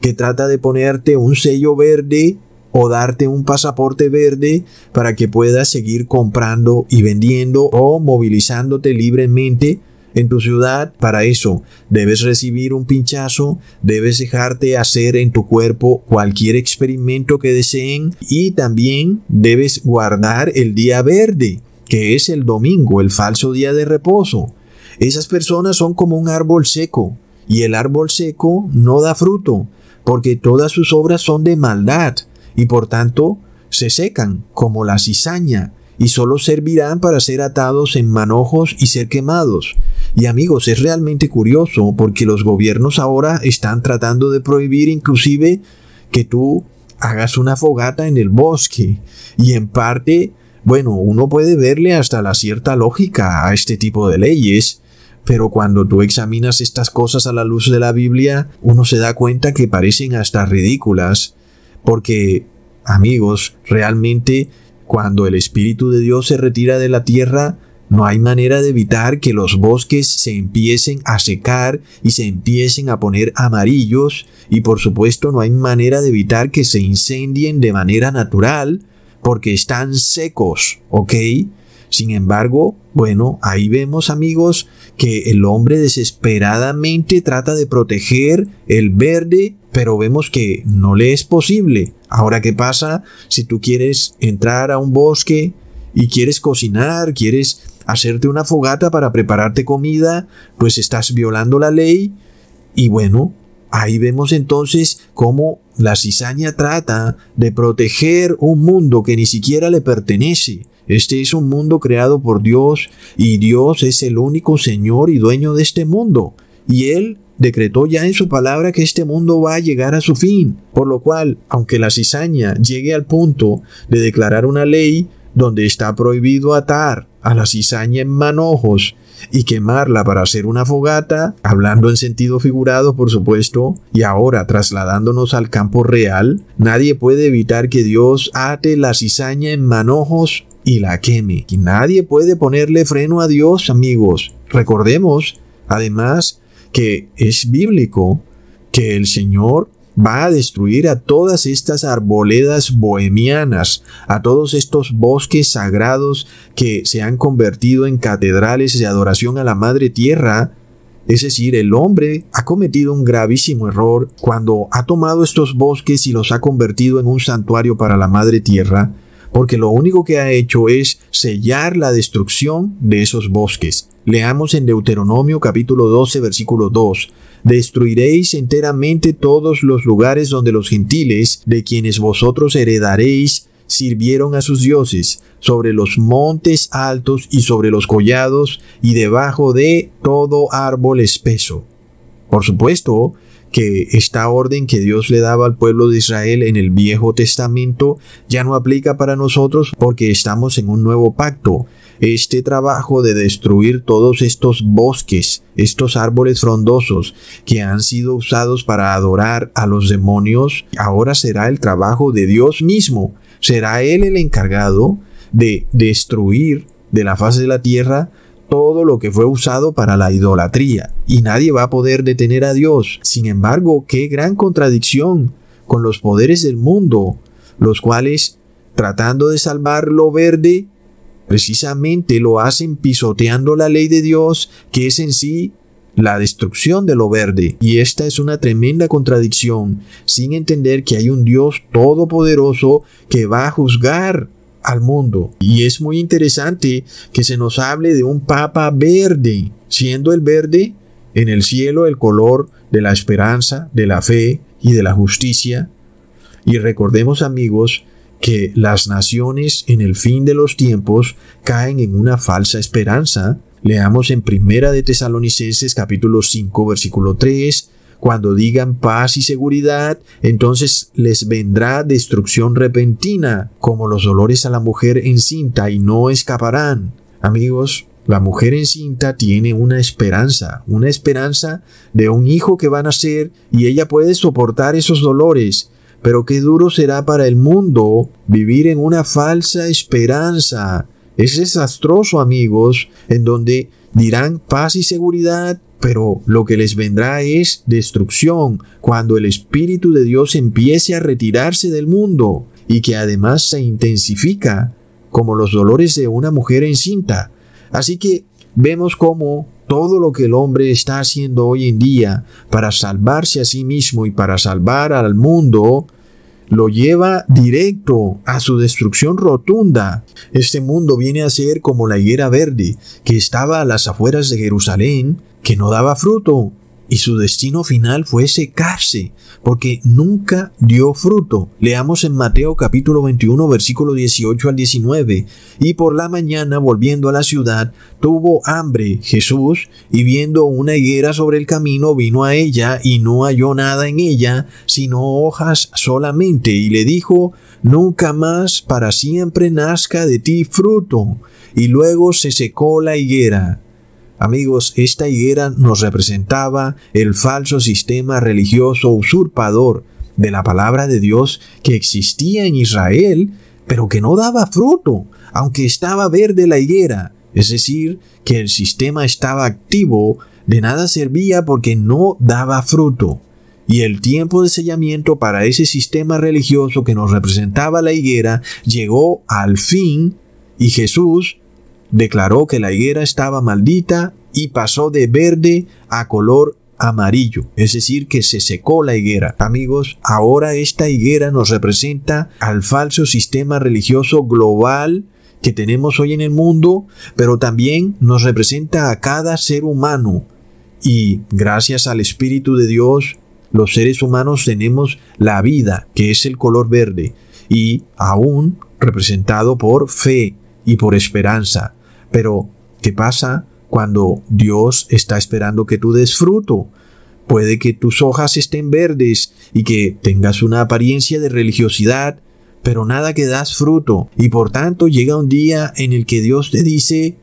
que trata de ponerte un sello verde o darte un pasaporte verde para que puedas seguir comprando y vendiendo o movilizándote libremente en tu ciudad. Para eso debes recibir un pinchazo, debes dejarte hacer en tu cuerpo cualquier experimento que deseen y también debes guardar el día verde, que es el domingo, el falso día de reposo. Esas personas son como un árbol seco y el árbol seco no da fruto porque todas sus obras son de maldad y por tanto se secan como la cizaña y solo servirán para ser atados en manojos y ser quemados. Y amigos, es realmente curioso porque los gobiernos ahora están tratando de prohibir inclusive que tú hagas una fogata en el bosque. Y en parte, bueno, uno puede verle hasta la cierta lógica a este tipo de leyes, pero cuando tú examinas estas cosas a la luz de la Biblia, uno se da cuenta que parecen hasta ridículas porque, amigos, realmente cuando el Espíritu de Dios se retira de la tierra, no hay manera de evitar que los bosques se empiecen a secar y se empiecen a poner amarillos y por supuesto no hay manera de evitar que se incendien de manera natural porque están secos, ¿ok? Sin embargo, bueno, ahí vemos amigos que el hombre desesperadamente trata de proteger el verde, pero vemos que no le es posible. Ahora, ¿qué pasa si tú quieres entrar a un bosque y quieres cocinar, quieres hacerte una fogata para prepararte comida, pues estás violando la ley y bueno, ahí vemos entonces cómo la cizaña trata de proteger un mundo que ni siquiera le pertenece. Este es un mundo creado por Dios y Dios es el único Señor y dueño de este mundo. Y Él decretó ya en su palabra que este mundo va a llegar a su fin. Por lo cual, aunque la cizaña llegue al punto de declarar una ley donde está prohibido atar a la cizaña en manojos y quemarla para hacer una fogata, hablando en sentido figurado por supuesto, y ahora trasladándonos al campo real, nadie puede evitar que Dios ate la cizaña en manojos y la queme. Y nadie puede ponerle freno a Dios, amigos. Recordemos, además, que es bíblico que el Señor va a destruir a todas estas arboledas bohemianas, a todos estos bosques sagrados que se han convertido en catedrales de adoración a la Madre Tierra. Es decir, el hombre ha cometido un gravísimo error cuando ha tomado estos bosques y los ha convertido en un santuario para la Madre Tierra, porque lo único que ha hecho es sellar la destrucción de esos bosques. Leamos en Deuteronomio capítulo 12 versículo 2. Destruiréis enteramente todos los lugares donde los gentiles, de quienes vosotros heredaréis, sirvieron a sus dioses sobre los montes altos y sobre los collados y debajo de todo árbol espeso. Por supuesto que esta orden que Dios le daba al pueblo de Israel en el Viejo Testamento ya no aplica para nosotros porque estamos en un nuevo pacto. Este trabajo de destruir todos estos bosques, estos árboles frondosos que han sido usados para adorar a los demonios, ahora será el trabajo de Dios mismo. Será Él el encargado de destruir de la faz de la tierra todo lo que fue usado para la idolatría, y nadie va a poder detener a Dios. Sin embargo, qué gran contradicción con los poderes del mundo, los cuales, tratando de salvar lo verde, precisamente lo hacen pisoteando la ley de Dios, que es en sí la destrucción de lo verde. Y esta es una tremenda contradicción, sin entender que hay un Dios todopoderoso que va a juzgar al mundo. Y es muy interesante que se nos hable de un papa verde, siendo el verde en el cielo el color de la esperanza, de la fe y de la justicia. Y recordemos amigos que las naciones en el fin de los tiempos caen en una falsa esperanza. Leamos en Primera de Tesalonicenses capítulo 5 versículo 3, cuando digan paz y seguridad, entonces les vendrá destrucción repentina, como los dolores a la mujer encinta, y no escaparán. Amigos, la mujer encinta tiene una esperanza, una esperanza de un hijo que va a nacer y ella puede soportar esos dolores. Pero qué duro será para el mundo vivir en una falsa esperanza. Es desastroso, amigos, en donde dirán paz y seguridad, pero lo que les vendrá es destrucción cuando el Espíritu de Dios empiece a retirarse del mundo y que además se intensifica como los dolores de una mujer encinta. Así que vemos cómo todo lo que el hombre está haciendo hoy en día para salvarse a sí mismo y para salvar al mundo, lo lleva directo a su destrucción rotunda. Este mundo viene a ser como la higuera verde que estaba a las afueras de Jerusalén que no daba fruto y su destino final fue secarse, porque nunca dio fruto. Leamos en Mateo capítulo 21 versículo 18 al 19. Y por la mañana, volviendo a la ciudad, tuvo hambre Jesús, y viendo una higuera sobre el camino, vino a ella, y no halló nada en ella, sino hojas solamente, y le dijo, Nunca más para siempre nazca de ti fruto. Y luego se secó la higuera. Amigos, esta higuera nos representaba el falso sistema religioso usurpador de la palabra de Dios que existía en Israel, pero que no daba fruto, aunque estaba verde la higuera. Es decir, que el sistema estaba activo, de nada servía porque no daba fruto. Y el tiempo de sellamiento para ese sistema religioso que nos representaba la higuera llegó al fin y Jesús declaró que la higuera estaba maldita y pasó de verde a color amarillo, es decir, que se secó la higuera. Amigos, ahora esta higuera nos representa al falso sistema religioso global que tenemos hoy en el mundo, pero también nos representa a cada ser humano. Y gracias al Espíritu de Dios, los seres humanos tenemos la vida, que es el color verde, y aún representado por fe y por esperanza. Pero, ¿qué pasa cuando Dios está esperando que tú des fruto? Puede que tus hojas estén verdes y que tengas una apariencia de religiosidad, pero nada que das fruto. Y por tanto llega un día en el que Dios te dice,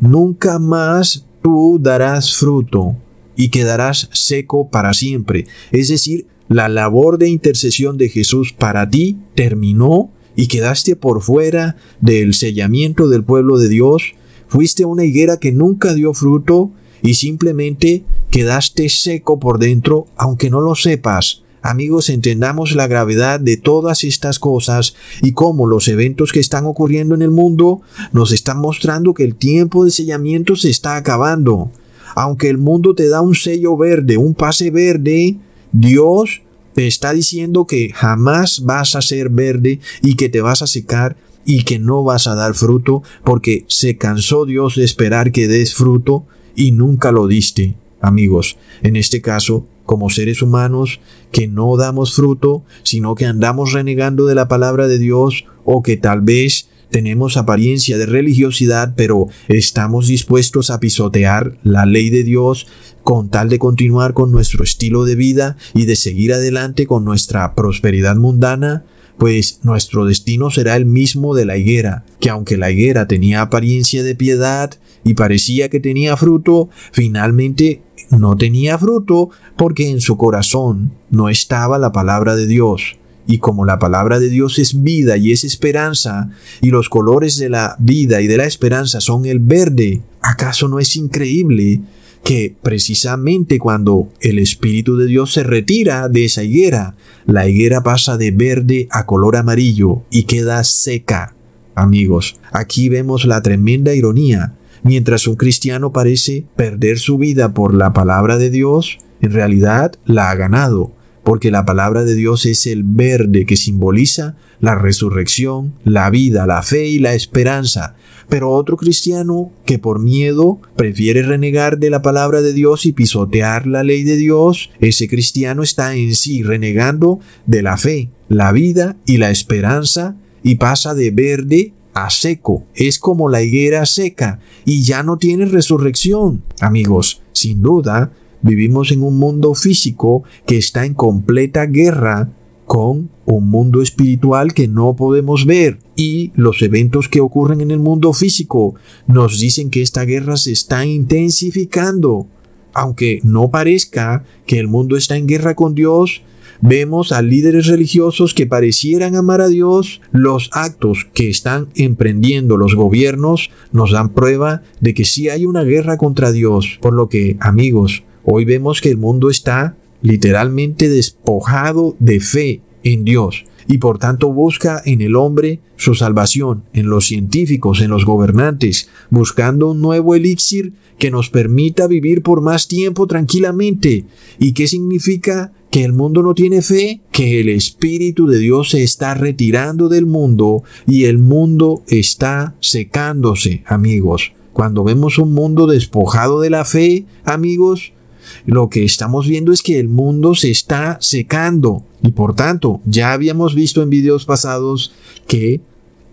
nunca más tú darás fruto y quedarás seco para siempre. Es decir, la labor de intercesión de Jesús para ti terminó y quedaste por fuera del sellamiento del pueblo de Dios Fuiste una higuera que nunca dio fruto y simplemente quedaste seco por dentro, aunque no lo sepas. Amigos, entendamos la gravedad de todas estas cosas y cómo los eventos que están ocurriendo en el mundo nos están mostrando que el tiempo de sellamiento se está acabando. Aunque el mundo te da un sello verde, un pase verde, Dios te está diciendo que jamás vas a ser verde y que te vas a secar y que no vas a dar fruto porque se cansó Dios de esperar que des fruto y nunca lo diste. Amigos, en este caso como seres humanos que no damos fruto, sino que andamos renegando de la palabra de Dios o que tal vez tenemos apariencia de religiosidad, pero estamos dispuestos a pisotear la ley de Dios con tal de continuar con nuestro estilo de vida y de seguir adelante con nuestra prosperidad mundana, pues nuestro destino será el mismo de la higuera, que aunque la higuera tenía apariencia de piedad y parecía que tenía fruto, finalmente no tenía fruto porque en su corazón no estaba la palabra de Dios. Y como la palabra de Dios es vida y es esperanza, y los colores de la vida y de la esperanza son el verde, ¿acaso no es increíble que precisamente cuando el Espíritu de Dios se retira de esa higuera, la higuera pasa de verde a color amarillo y queda seca? Amigos, aquí vemos la tremenda ironía. Mientras un cristiano parece perder su vida por la palabra de Dios, en realidad la ha ganado porque la palabra de Dios es el verde que simboliza la resurrección, la vida, la fe y la esperanza. Pero otro cristiano que por miedo prefiere renegar de la palabra de Dios y pisotear la ley de Dios, ese cristiano está en sí renegando de la fe, la vida y la esperanza y pasa de verde a seco. Es como la higuera seca y ya no tiene resurrección. Amigos, sin duda, Vivimos en un mundo físico que está en completa guerra con un mundo espiritual que no podemos ver y los eventos que ocurren en el mundo físico nos dicen que esta guerra se está intensificando. Aunque no parezca que el mundo está en guerra con Dios, vemos a líderes religiosos que parecieran amar a Dios, los actos que están emprendiendo los gobiernos nos dan prueba de que sí hay una guerra contra Dios. Por lo que, amigos, Hoy vemos que el mundo está literalmente despojado de fe en Dios y por tanto busca en el hombre su salvación, en los científicos, en los gobernantes, buscando un nuevo elixir que nos permita vivir por más tiempo tranquilamente. ¿Y qué significa que el mundo no tiene fe? Que el Espíritu de Dios se está retirando del mundo y el mundo está secándose, amigos. Cuando vemos un mundo despojado de la fe, amigos, lo que estamos viendo es que el mundo se está secando y por tanto ya habíamos visto en videos pasados que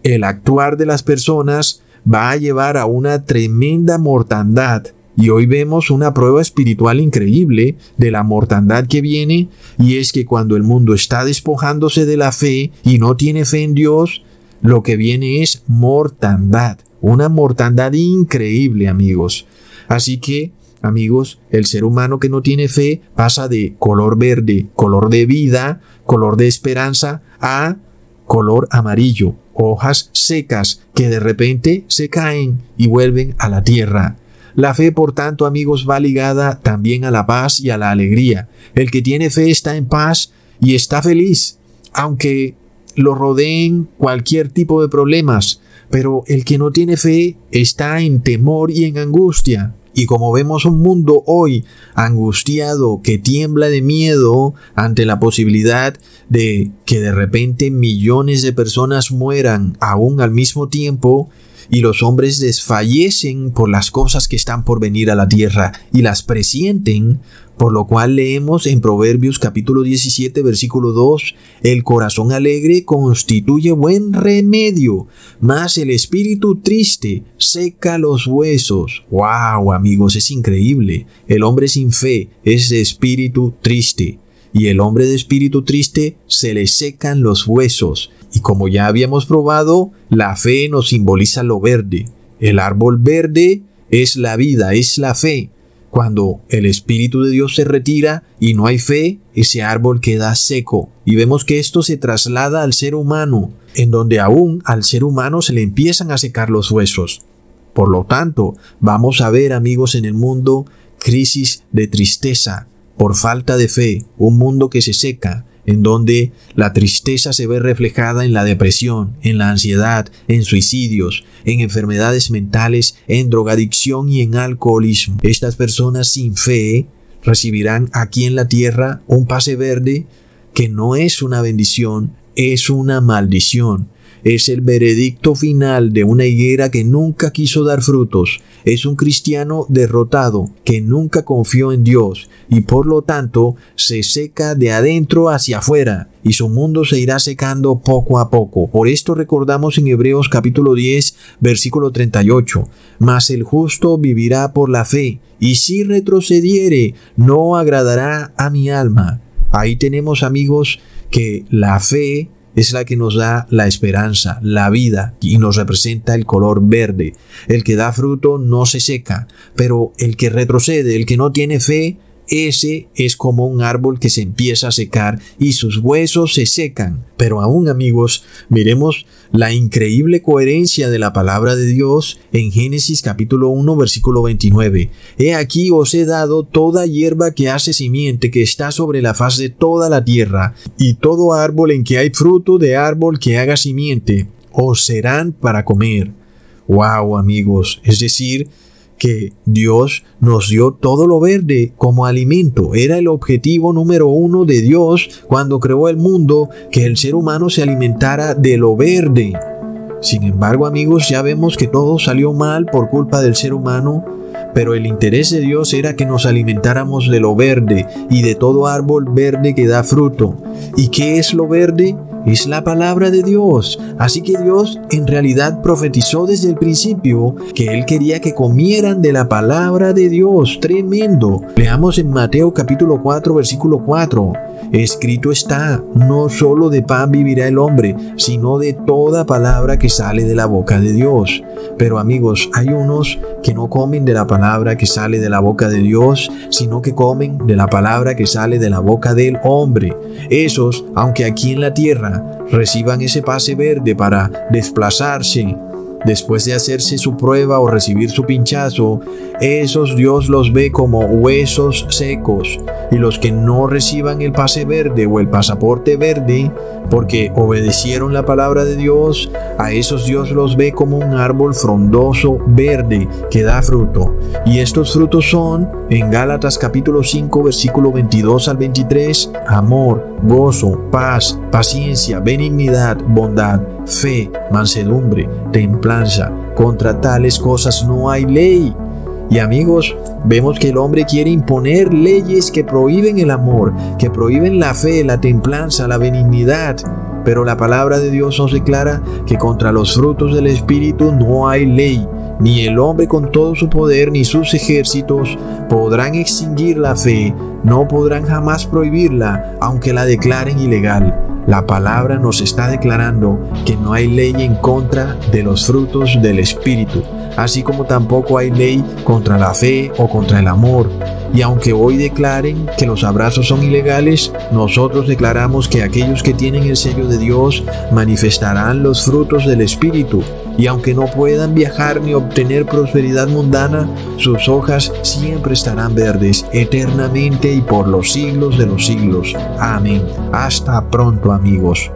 el actuar de las personas va a llevar a una tremenda mortandad y hoy vemos una prueba espiritual increíble de la mortandad que viene, y es que cuando el mundo está despojándose de la fe y no tiene fe en Dios, lo que viene es mortandad, una mortandad increíble amigos. Así que Amigos, el ser humano que no tiene fe pasa de color verde, color de vida, color de esperanza, a color amarillo, hojas secas que de repente se caen y vuelven a la tierra. La fe, por tanto, amigos, va ligada también a la paz y a la alegría. El que tiene fe está en paz y está feliz, aunque lo rodeen cualquier tipo de problemas, pero el que no tiene fe está en temor y en angustia. Y como vemos un mundo hoy angustiado que tiembla de miedo ante la posibilidad de que de repente millones de personas mueran aún al mismo tiempo, y los hombres desfallecen por las cosas que están por venir a la tierra y las presienten, por lo cual leemos en Proverbios capítulo 17 versículo 2, el corazón alegre constituye buen remedio, mas el espíritu triste seca los huesos. ¡Wow, amigos! Es increíble. El hombre sin fe es de espíritu triste y el hombre de espíritu triste se le secan los huesos. Y como ya habíamos probado, la fe nos simboliza lo verde. El árbol verde es la vida, es la fe. Cuando el Espíritu de Dios se retira y no hay fe, ese árbol queda seco. Y vemos que esto se traslada al ser humano, en donde aún al ser humano se le empiezan a secar los huesos. Por lo tanto, vamos a ver, amigos, en el mundo crisis de tristeza por falta de fe, un mundo que se seca, en donde la tristeza se ve reflejada en la depresión, en la ansiedad, en suicidios, en enfermedades mentales, en drogadicción y en alcoholismo. Estas personas sin fe recibirán aquí en la tierra un pase verde que no es una bendición, es una maldición. Es el veredicto final de una higuera que nunca quiso dar frutos. Es un cristiano derrotado que nunca confió en Dios y por lo tanto se seca de adentro hacia afuera y su mundo se irá secando poco a poco. Por esto recordamos en Hebreos capítulo 10 versículo 38, mas el justo vivirá por la fe y si retrocediere no agradará a mi alma. Ahí tenemos amigos que la fe es la que nos da la esperanza, la vida y nos representa el color verde. El que da fruto no se seca, pero el que retrocede, el que no tiene fe, ese es como un árbol que se empieza a secar y sus huesos se secan. Pero aún amigos, miremos la increíble coherencia de la palabra de Dios en Génesis capítulo 1 versículo 29. He aquí os he dado toda hierba que hace simiente que está sobre la faz de toda la tierra, y todo árbol en que hay fruto de árbol que haga simiente, os serán para comer. Wow amigos, es decir, que Dios nos dio todo lo verde como alimento. Era el objetivo número uno de Dios cuando creó el mundo, que el ser humano se alimentara de lo verde. Sin embargo, amigos, ya vemos que todo salió mal por culpa del ser humano, pero el interés de Dios era que nos alimentáramos de lo verde y de todo árbol verde que da fruto. ¿Y qué es lo verde? Es la palabra de Dios. Así que Dios en realidad profetizó desde el principio que Él quería que comieran de la palabra de Dios. Tremendo. Leamos en Mateo capítulo 4 versículo 4. Escrito está, no solo de pan vivirá el hombre, sino de toda palabra que sale de la boca de Dios. Pero amigos, hay unos que no comen de la palabra que sale de la boca de Dios, sino que comen de la palabra que sale de la boca del hombre. Esos, aunque aquí en la tierra reciban ese pase verde para desplazarse después de hacerse su prueba o recibir su pinchazo, esos Dios los ve como huesos secos. Y los que no reciban el pase verde o el pasaporte verde, porque obedecieron la palabra de Dios, a esos Dios los ve como un árbol frondoso verde que da fruto. Y estos frutos son, en Gálatas capítulo 5, versículo 22 al 23, amor, gozo, paz, paciencia, benignidad, bondad, fe, mansedumbre, templanza. Contra tales cosas no hay ley. Y amigos, vemos que el hombre quiere imponer leyes que prohíben el amor, que prohíben la fe, la templanza, la benignidad. Pero la palabra de Dios nos declara que contra los frutos del Espíritu no hay ley. Ni el hombre con todo su poder ni sus ejércitos podrán extinguir la fe, no podrán jamás prohibirla, aunque la declaren ilegal. La palabra nos está declarando que no hay ley en contra de los frutos del Espíritu, así como tampoco hay ley contra la fe o contra el amor. Y aunque hoy declaren que los abrazos son ilegales, nosotros declaramos que aquellos que tienen el sello de Dios manifestarán los frutos del Espíritu. Y aunque no puedan viajar ni obtener prosperidad mundana, sus hojas siempre estarán verdes eternamente y por los siglos de los siglos. Amén. Hasta pronto amigos.